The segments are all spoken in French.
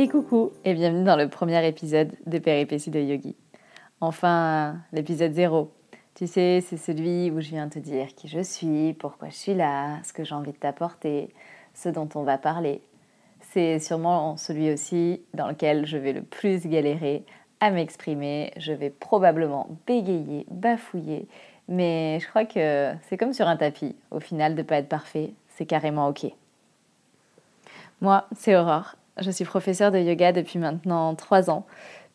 Et coucou et bienvenue dans le premier épisode de Péripéties de Yogi. Enfin, l'épisode 0. Tu sais, c'est celui où je viens te dire qui je suis, pourquoi je suis là, ce que j'ai envie de t'apporter, ce dont on va parler. C'est sûrement celui aussi dans lequel je vais le plus galérer à m'exprimer. Je vais probablement bégayer, bafouiller, mais je crois que c'est comme sur un tapis. Au final, de ne pas être parfait, c'est carrément OK. Moi, c'est Aurore je suis professeure de yoga depuis maintenant trois ans,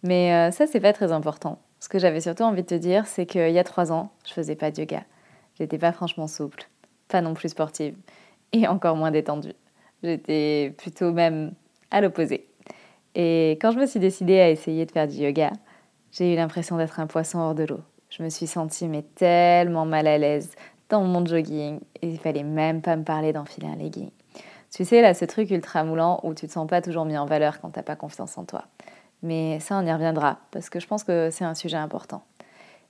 mais euh, ça, c'est pas très important. Ce que j'avais surtout envie de te dire, c'est qu'il y a trois ans, je faisais pas de yoga. J'étais pas franchement souple, pas non plus sportive, et encore moins détendue. J'étais plutôt même à l'opposé. Et quand je me suis décidée à essayer de faire du yoga, j'ai eu l'impression d'être un poisson hors de l'eau. Je me suis sentie mais tellement mal à l'aise dans mon jogging et il fallait même pas me parler d'enfiler un legging. Tu sais, là, ce truc ultra moulant où tu te sens pas toujours mis en valeur quand t'as pas confiance en toi. Mais ça, on y reviendra, parce que je pense que c'est un sujet important.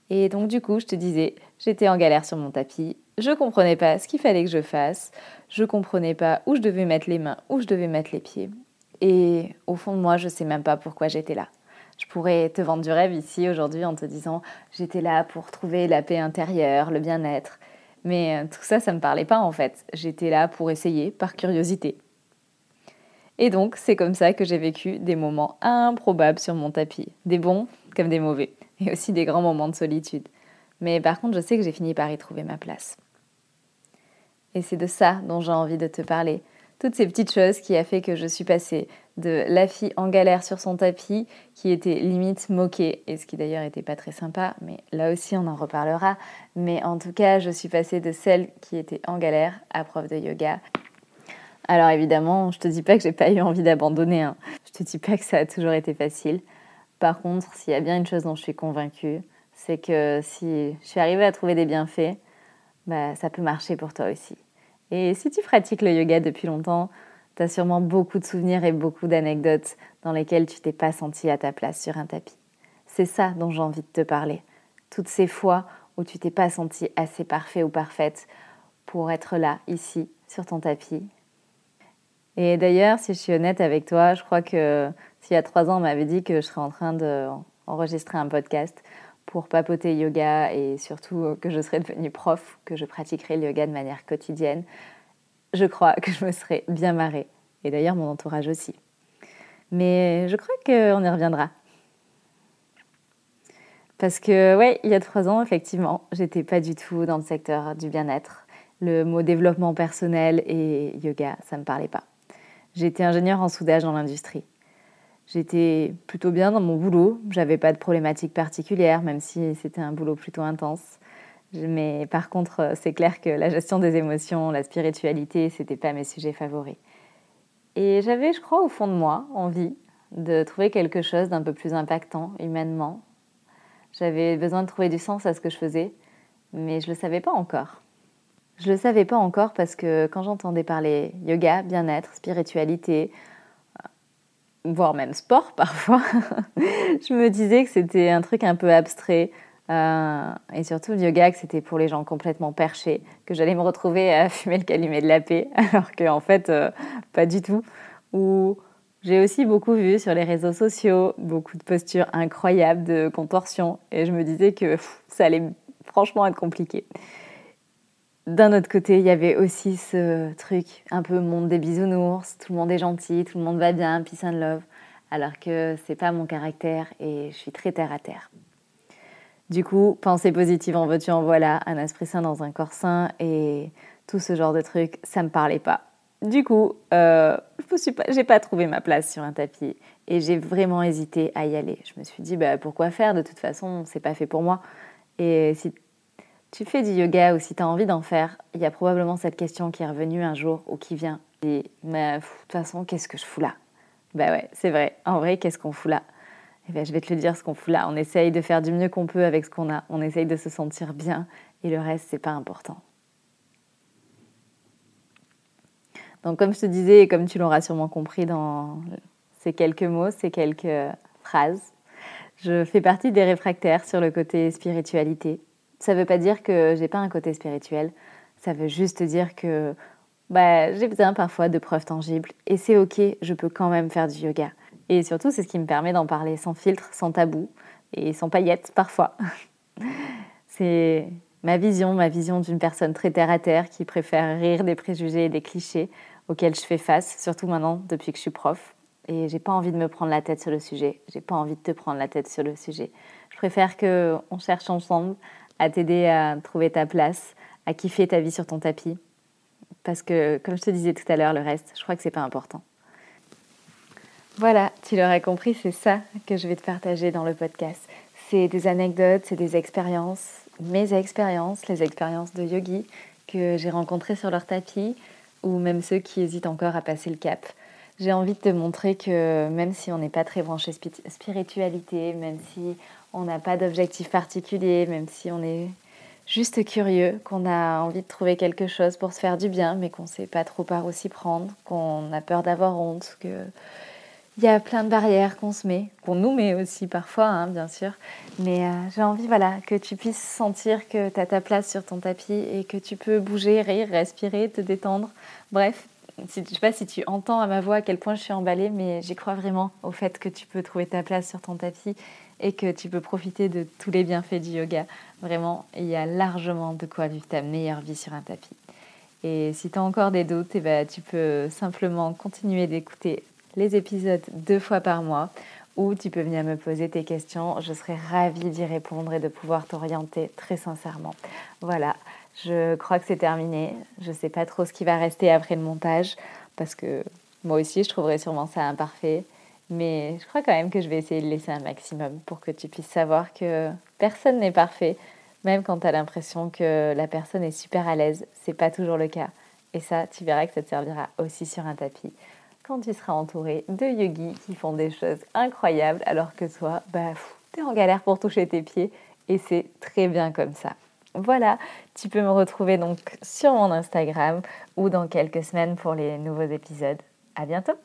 Et donc, du coup, je te disais, j'étais en galère sur mon tapis, je comprenais pas ce qu'il fallait que je fasse, je comprenais pas où je devais mettre les mains, où je devais mettre les pieds. Et au fond de moi, je sais même pas pourquoi j'étais là. Je pourrais te vendre du rêve ici aujourd'hui en te disant j'étais là pour trouver la paix intérieure, le bien-être. Mais euh, tout ça, ça ne me parlait pas en fait. J'étais là pour essayer, par curiosité. Et donc, c'est comme ça que j'ai vécu des moments improbables sur mon tapis. Des bons comme des mauvais. Et aussi des grands moments de solitude. Mais par contre, je sais que j'ai fini par y trouver ma place. Et c'est de ça dont j'ai envie de te parler toutes ces petites choses qui a fait que je suis passée de la fille en galère sur son tapis qui était limite moquée et ce qui d'ailleurs n'était pas très sympa mais là aussi on en reparlera. Mais en tout cas je suis passée de celle qui était en galère à prof de yoga. Alors évidemment je te dis pas que j'ai pas eu envie d'abandonner hein. je te dis pas que ça a toujours été facile. Par contre s'il y a bien une chose dont je suis convaincue c'est que si je suis arrivée à trouver des bienfaits bah, ça peut marcher pour toi aussi et si tu pratiques le yoga depuis longtemps, tu as sûrement beaucoup de souvenirs et beaucoup d'anecdotes dans lesquelles tu t'es pas senti à ta place sur un tapis. C'est ça dont j'ai envie de te parler. Toutes ces fois où tu t'es pas senti assez parfait ou parfaite pour être là, ici, sur ton tapis. Et d'ailleurs, si je suis honnête avec toi, je crois que s'il y a trois ans, on m'avait dit que je serais en train d'enregistrer un podcast, pour papoter yoga et surtout euh, que je serais devenue prof, que je pratiquerais le yoga de manière quotidienne, je crois que je me serais bien marrée. Et d'ailleurs, mon entourage aussi. Mais je crois qu'on y reviendra. Parce que, ouais, il y a trois ans, effectivement, j'étais pas du tout dans le secteur du bien-être. Le mot développement personnel et yoga, ça me parlait pas. J'étais ingénieure en soudage dans l'industrie. J'étais plutôt bien dans mon boulot, j'avais pas de problématiques particulières, même si c'était un boulot plutôt intense. Mais par contre, c'est clair que la gestion des émotions, la spiritualité, c'était pas mes sujets favoris. Et j'avais, je crois, au fond de moi, envie de trouver quelque chose d'un peu plus impactant humainement. J'avais besoin de trouver du sens à ce que je faisais, mais je le savais pas encore. Je le savais pas encore parce que quand j'entendais parler yoga, bien-être, spiritualité, voire même sport parfois, je me disais que c'était un truc un peu abstrait. Euh, et surtout le yoga, que c'était pour les gens complètement perchés, que j'allais me retrouver à fumer le calumet de la paix, alors qu'en fait, euh, pas du tout. Ou j'ai aussi beaucoup vu sur les réseaux sociaux beaucoup de postures incroyables de contorsion, et je me disais que ça allait franchement être compliqué. D'un autre côté, il y avait aussi ce truc un peu monde des bisounours, tout le monde est gentil, tout le monde va bien, peace and love, alors que c'est pas mon caractère et je suis très terre à terre. Du coup, pensée positive en veux-tu en voilà, un esprit sain dans un corps sain et tout ce genre de trucs, ça me parlait pas. Du coup, euh, je n'ai pas, trouvé ma place sur un tapis et j'ai vraiment hésité à y aller. Je me suis dit, bah, pourquoi faire? De toute façon, c'est pas fait pour moi. Et si tu fais du yoga ou si tu as envie d'en faire, il y a probablement cette question qui est revenue un jour ou qui vient. Mais de toute façon, qu'est-ce que je fous là? Bah ouais, c'est vrai. En vrai, qu'est-ce qu'on fout là? Eh ben, Je vais te le dire, ce qu'on fout là. On essaye de faire du mieux qu'on peut avec ce qu'on a. On essaye de se sentir bien. Et le reste, c'est pas important. Donc, comme je te disais, et comme tu l'auras sûrement compris dans ces quelques mots, ces quelques phrases, je fais partie des réfractaires sur le côté spiritualité. Ça ne veut pas dire que j'ai pas un côté spirituel. Ça veut juste dire que bah, j'ai besoin parfois de preuves tangibles. Et c'est ok, je peux quand même faire du yoga. Et surtout, c'est ce qui me permet d'en parler sans filtre, sans tabou et sans paillettes parfois. c'est ma vision, ma vision d'une personne très terre à terre qui préfère rire des préjugés et des clichés auxquels je fais face, surtout maintenant depuis que je suis prof. Et j'ai pas envie de me prendre la tête sur le sujet. J'ai pas envie de te prendre la tête sur le sujet. Je préfère que on cherche ensemble à t'aider à trouver ta place, à kiffer ta vie sur ton tapis. Parce que, comme je te disais tout à l'heure, le reste, je crois que c'est pas important. Voilà, tu l'aurais compris, c'est ça que je vais te partager dans le podcast. C'est des anecdotes, c'est des expériences, mes expériences, les expériences de yogis que j'ai rencontrées sur leur tapis, ou même ceux qui hésitent encore à passer le cap. J'ai envie de te montrer que même si on n'est pas très branché spiritualité, même si on n'a pas d'objectif particulier, même si on est juste curieux, qu'on a envie de trouver quelque chose pour se faire du bien, mais qu'on ne sait pas trop par où s'y prendre, qu'on a peur d'avoir honte, que il y a plein de barrières qu'on se met, qu'on nous met aussi parfois, hein, bien sûr. Mais euh, j'ai envie voilà, que tu puisses sentir que tu as ta place sur ton tapis et que tu peux bouger, rire, respirer, te détendre. Bref, je ne sais pas si tu entends à ma voix à quel point je suis emballée, mais j'y crois vraiment au fait que tu peux trouver ta place sur ton tapis et que tu peux profiter de tous les bienfaits du yoga. Vraiment, il y a largement de quoi vivre ta meilleure vie sur un tapis. Et si tu as encore des doutes, eh ben, tu peux simplement continuer d'écouter les épisodes deux fois par mois ou tu peux venir me poser tes questions. Je serai ravie d'y répondre et de pouvoir t'orienter très sincèrement. Voilà, je crois que c'est terminé. Je ne sais pas trop ce qui va rester après le montage parce que moi aussi je trouverai sûrement ça imparfait. Mais je crois quand même que je vais essayer de laisser un maximum pour que tu puisses savoir que personne n'est parfait, même quand tu as l'impression que la personne est super à l'aise. C'est pas toujours le cas. Et ça, tu verras que ça te servira aussi sur un tapis quand tu seras entouré de yogis qui font des choses incroyables alors que toi, bah, tu es en galère pour toucher tes pieds et c'est très bien comme ça. Voilà, tu peux me retrouver donc sur mon Instagram ou dans quelques semaines pour les nouveaux épisodes. À bientôt!